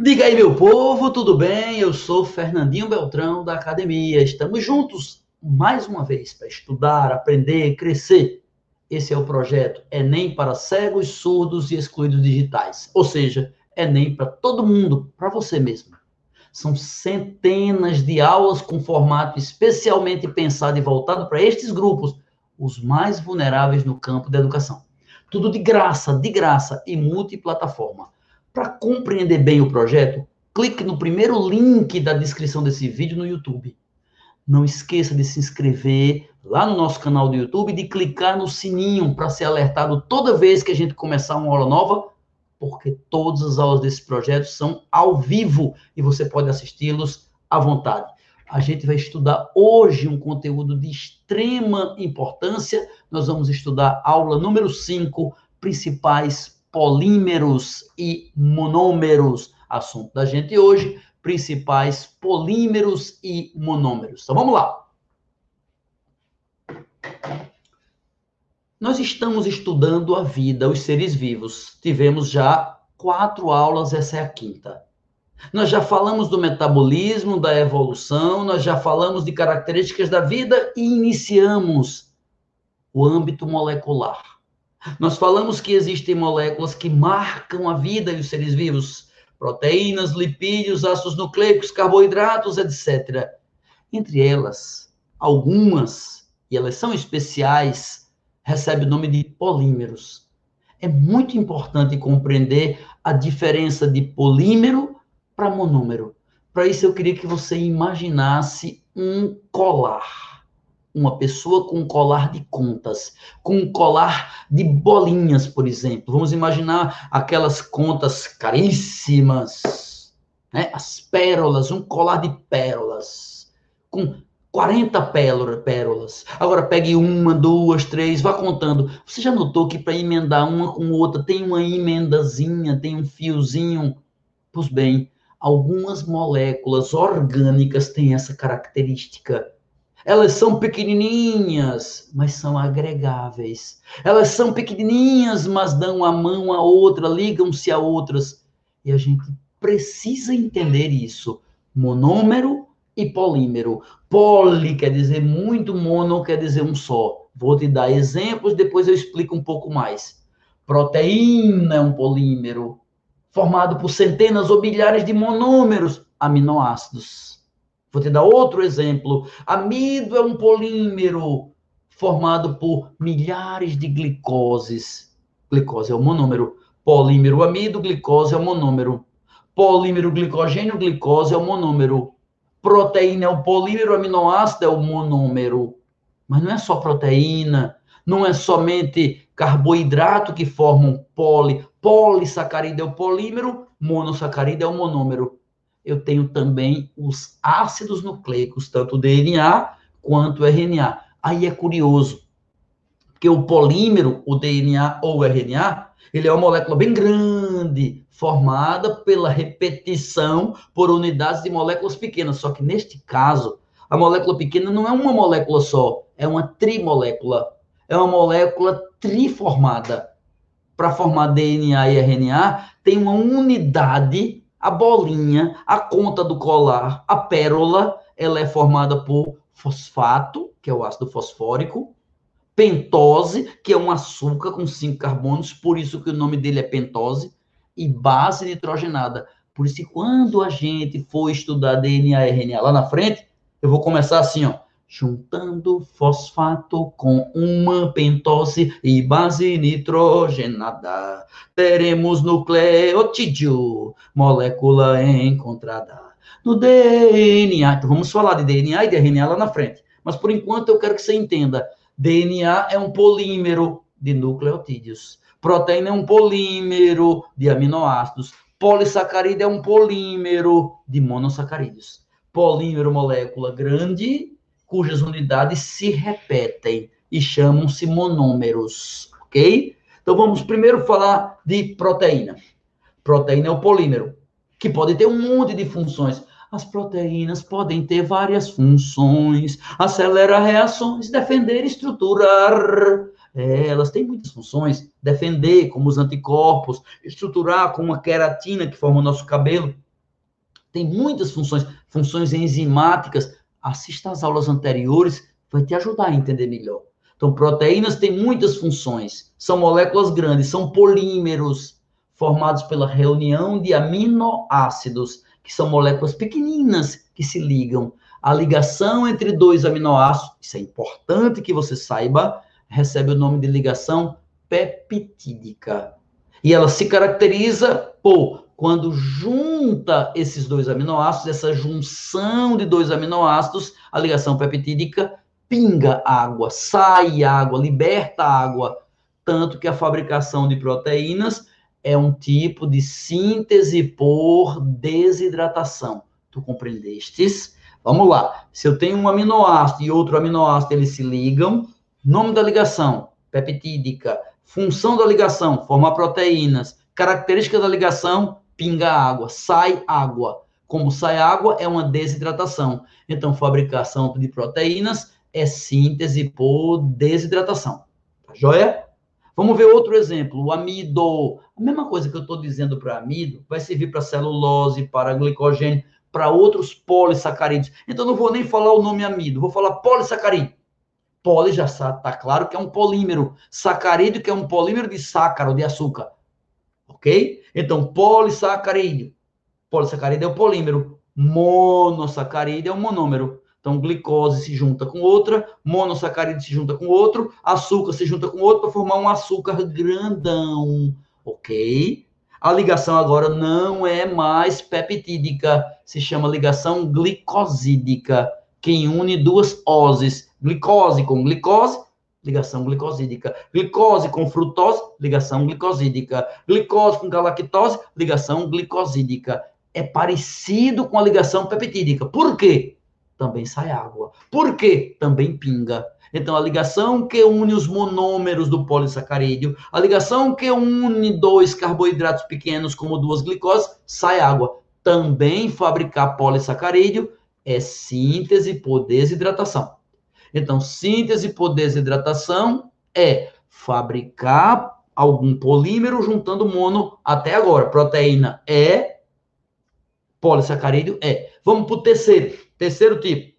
Diga aí, meu povo, tudo bem? Eu sou Fernandinho Beltrão da academia. Estamos juntos mais uma vez para estudar, aprender, crescer. Esse é o projeto Enem para cegos, surdos e excluídos digitais. Ou seja, Enem para todo mundo, para você mesmo. São centenas de aulas com formato especialmente pensado e voltado para estes grupos, os mais vulneráveis no campo da educação. Tudo de graça, de graça e multiplataforma. Para compreender bem o projeto, clique no primeiro link da descrição desse vídeo no YouTube. Não esqueça de se inscrever lá no nosso canal do YouTube e de clicar no sininho para ser alertado toda vez que a gente começar uma aula nova, porque todas as aulas desse projeto são ao vivo e você pode assisti-los à vontade. A gente vai estudar hoje um conteúdo de extrema importância. Nós vamos estudar aula número 5, principais polímeros e monômeros. Assunto da gente hoje, principais polímeros e monômeros. Então vamos lá. Nós estamos estudando a vida, os seres vivos. Tivemos já quatro aulas, essa é a quinta. Nós já falamos do metabolismo, da evolução, nós já falamos de características da vida e iniciamos o âmbito molecular. Nós falamos que existem moléculas que marcam a vida dos seres vivos: proteínas, lipídios, ácidos nucleicos, carboidratos, etc. Entre elas, algumas, e elas são especiais, recebem o nome de polímeros. É muito importante compreender a diferença de polímero para monômero. Para isso, eu queria que você imaginasse um colar uma pessoa com um colar de contas, com um colar de bolinhas, por exemplo. Vamos imaginar aquelas contas caríssimas, né? as pérolas, um colar de pérolas, com 40 pérolas. Agora pegue uma, duas, três, vá contando. Você já notou que para emendar uma com outra tem uma emendazinha, tem um fiozinho? Pois bem, algumas moléculas orgânicas têm essa característica elas são pequenininhas, mas são agregáveis. Elas são pequenininhas, mas dão a mão a outra, ligam-se a outras. E a gente precisa entender isso. Monômero e polímero. Poli quer dizer muito, mono quer dizer um só. Vou te dar exemplos, depois eu explico um pouco mais. Proteína é um polímero formado por centenas ou milhares de monômeros, aminoácidos. Vou te dar outro exemplo. Amido é um polímero formado por milhares de glicoses. Glicose é o monômero. Polímero amido, glicose é o monômero. Polímero glicogênio, glicose é o monômero. Proteína é o polímero, aminoácido é o monômero. Mas não é só proteína, não é somente carboidrato que formam poli. Polissacarídeo é o polímero, monossacarídeo é o monômero eu tenho também os ácidos nucleicos, tanto DNA quanto RNA. Aí é curioso, porque o polímero, o DNA ou o RNA, ele é uma molécula bem grande, formada pela repetição por unidades de moléculas pequenas. Só que neste caso, a molécula pequena não é uma molécula só, é uma trimolécula. É uma molécula triformada. Para formar DNA e RNA, tem uma unidade a bolinha, a conta do colar, a pérola, ela é formada por fosfato, que é o ácido fosfórico, pentose, que é um açúcar com cinco carbonos, por isso que o nome dele é pentose, e base nitrogenada. Por isso que quando a gente for estudar DNA e RNA lá na frente, eu vou começar assim, ó juntando fosfato com uma pentose e base nitrogenada, teremos nucleotídeo, molécula encontrada no DNA. Então vamos falar de DNA e de RNA lá na frente. Mas por enquanto eu quero que você entenda: DNA é um polímero de nucleotídeos, proteína é um polímero de aminoácidos, polissacarídeo é um polímero de monossacarídeos. Polímero, molécula grande cujas unidades se repetem e chamam-se monômeros, ok? Então vamos primeiro falar de proteína. Proteína é o polímero, que pode ter um monte de funções. As proteínas podem ter várias funções: acelerar reações, defender, estruturar. É, elas têm muitas funções: defender, como os anticorpos, estruturar, como a queratina que forma o nosso cabelo. Tem muitas funções, funções enzimáticas. Assista às aulas anteriores, vai te ajudar a entender melhor. Então, proteínas têm muitas funções. São moléculas grandes, são polímeros formados pela reunião de aminoácidos, que são moléculas pequeninas que se ligam. A ligação entre dois aminoácidos, isso é importante que você saiba, recebe o nome de ligação peptídica. E ela se caracteriza por quando junta esses dois aminoácidos, essa junção de dois aminoácidos, a ligação peptídica pinga água, sai água, liberta água, tanto que a fabricação de proteínas é um tipo de síntese por desidratação. Tu compreendestes? Vamos lá. Se eu tenho um aminoácido e outro aminoácido, eles se ligam. Nome da ligação, peptídica. Função da ligação, formar proteínas. Característica da ligação, pinga água, sai água. Como sai água, é uma desidratação. Então, fabricação de proteínas é síntese por desidratação. Tá joia? Vamos ver outro exemplo, o amido. A mesma coisa que eu estou dizendo para amido vai servir para celulose, para glicogênio, para outros polissacarídeos. Então, não vou nem falar o nome amido, vou falar polissacarídeo. Poli já está claro que é um polímero. Sacarídeo que é um polímero de sácaro, de açúcar. Ok? Então, polissacarídeo. Polissacarídeo é o polímero. Monossacarídeo é o monômero. Então, glicose se junta com outra, monossacarídeo se junta com outro, açúcar se junta com outro para formar um açúcar grandão. Ok? A ligação agora não é mais peptídica, se chama ligação glicosídica, que une duas oses, glicose com glicose, ligação glicosídica, glicose com frutose, ligação glicosídica, glicose com galactose, ligação glicosídica. É parecido com a ligação peptídica. Por quê? Também sai água. Por quê? Também pinga. Então, a ligação que une os monômeros do polissacarídeo, a ligação que une dois carboidratos pequenos, como duas glicoses, sai água. Também fabricar polissacarídeo é síntese por desidratação. Então, síntese por desidratação é fabricar algum polímero juntando mono até agora. Proteína é, polissacarídeo é. Vamos para o terceiro, terceiro tipo.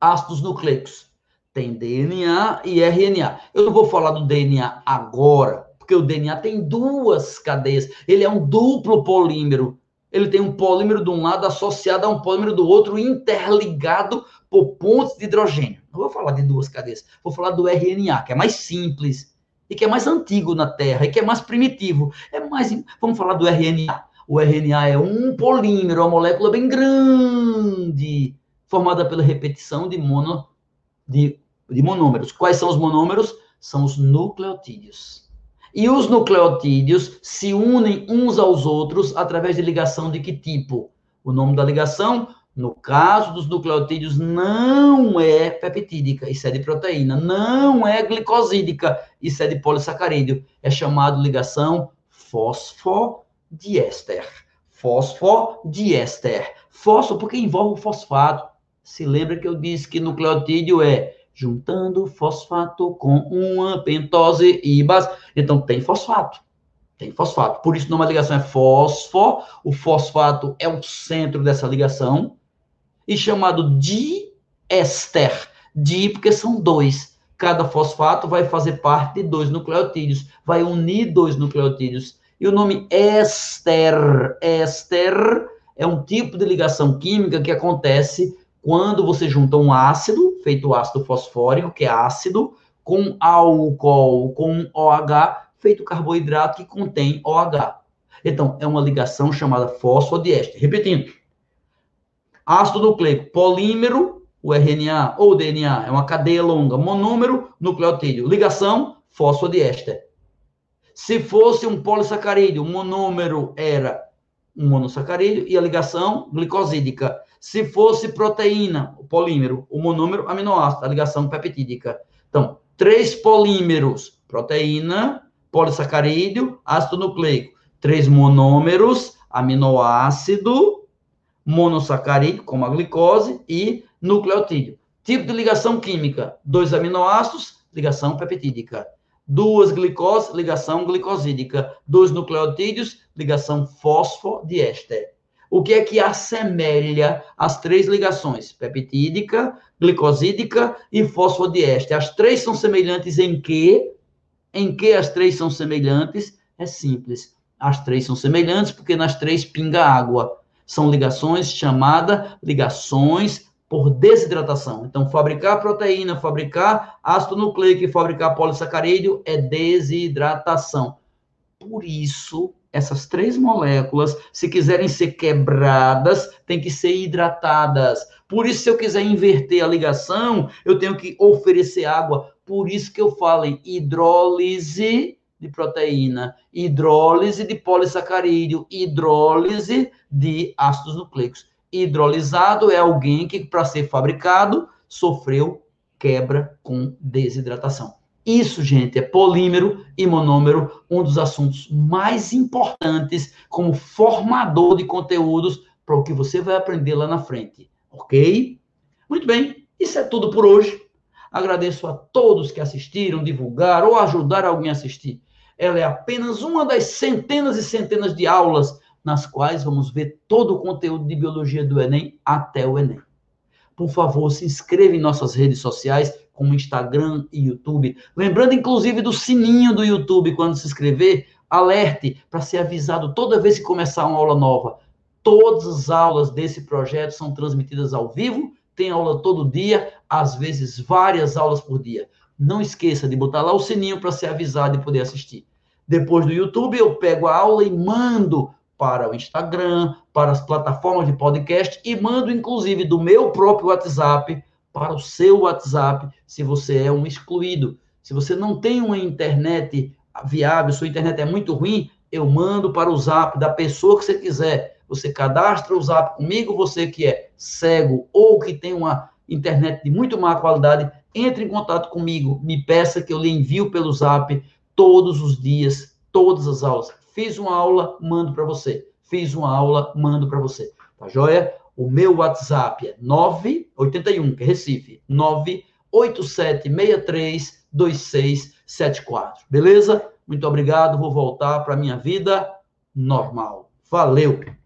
Ácidos nucleicos tem DNA e RNA. Eu não vou falar do DNA agora, porque o DNA tem duas cadeias. Ele é um duplo polímero. Ele tem um polímero de um lado associado a um polímero do outro, interligado por pontos de hidrogênio. Não vou falar de duas cadeias, vou falar do RNA, que é mais simples e que é mais antigo na Terra e que é mais primitivo. É mais, vamos falar do RNA. O RNA é um polímero, uma molécula bem grande, formada pela repetição de mono de de monômeros. Quais são os monômeros? São os nucleotídeos. E os nucleotídeos se unem uns aos outros através de ligação de que tipo? O nome da ligação, no caso dos nucleotídeos, não é peptídica, isso é de proteína. Não é glicosídica, isso é de polissacarídeo. É chamado ligação fosfodiéster. Fosfodiéster. Fósforo porque envolve o fosfato. Se lembra que eu disse que nucleotídeo é juntando fosfato com uma pentose e base. Então, tem fosfato. Tem fosfato. Por isso, numa ligação é fósforo. O fosfato é o centro dessa ligação. E chamado diéster. Di, porque são dois. Cada fosfato vai fazer parte de dois nucleotídeos. Vai unir dois nucleotídeos. E o nome éster. Éster é um tipo de ligação química que acontece quando você junta um ácido, feito ácido fosfórico, que é ácido, com álcool, com OH, feito carboidrato que contém OH. Então, é uma ligação chamada fosfodiéster. Repetindo, ácido nucleico, polímero, o RNA ou DNA, é uma cadeia longa, monômero, nucleotídeo. Ligação, fosfodiéster. Se fosse um polissacarídeo, o monômero era um monossacarídeo e a ligação glicosídica. Se fosse proteína, o polímero, o monômero, aminoácido, a ligação peptídica. Então, três polímeros, proteína, polissacarídeo, ácido nucleico. Três monômeros, aminoácido, monossacarídeo, como a glicose, e nucleotídeo. Tipo de ligação química, dois aminoácidos, ligação peptídica. Duas glicoses, ligação glicosídica. Dois nucleotídeos, ligação fosfodiéster. O que é que assemelha as três ligações? Peptídica, glicosídica e fosfodiéster. As três são semelhantes em que? Em que as três são semelhantes? É simples. As três são semelhantes porque nas três pinga água. São ligações chamadas ligações por desidratação. Então, fabricar proteína, fabricar ácido nucleico fabricar polissacarídeo é desidratação. Por isso, essas três moléculas, se quiserem ser quebradas, têm que ser hidratadas. Por isso, se eu quiser inverter a ligação, eu tenho que oferecer água. Por isso que eu falo em hidrólise de proteína, hidrólise de polissacarídeo, hidrólise de ácidos nucleicos. Hidrolisado é alguém que, para ser fabricado, sofreu quebra com desidratação. Isso, gente, é polímero e monômero, um dos assuntos mais importantes como formador de conteúdos para o que você vai aprender lá na frente, ok? Muito bem, isso é tudo por hoje. Agradeço a todos que assistiram, divulgaram ou ajudaram alguém a assistir. Ela é apenas uma das centenas e centenas de aulas nas quais vamos ver todo o conteúdo de biologia do Enem até o Enem. Por favor, se inscreva em nossas redes sociais, como Instagram e YouTube. Lembrando, inclusive, do sininho do YouTube quando se inscrever, alerte para ser avisado toda vez que começar uma aula nova. Todas as aulas desse projeto são transmitidas ao vivo, tem aula todo dia, às vezes várias aulas por dia. Não esqueça de botar lá o sininho para ser avisado e poder assistir. Depois do YouTube, eu pego a aula e mando para o Instagram, para as plataformas de podcast e mando, inclusive, do meu próprio WhatsApp para o seu WhatsApp, se você é um excluído. Se você não tem uma internet viável, sua internet é muito ruim, eu mando para o Zap da pessoa que você quiser. Você cadastra o Zap comigo, você que é cego ou que tem uma internet de muito má qualidade, entre em contato comigo, me peça que eu lhe envio pelo Zap todos os dias, todas as aulas. Fiz uma aula, mando para você. Fiz uma aula, mando para você. Tá joia? O meu WhatsApp é 981, que é Recife, 987632674. Beleza? Muito obrigado. Vou voltar para minha vida normal. Valeu!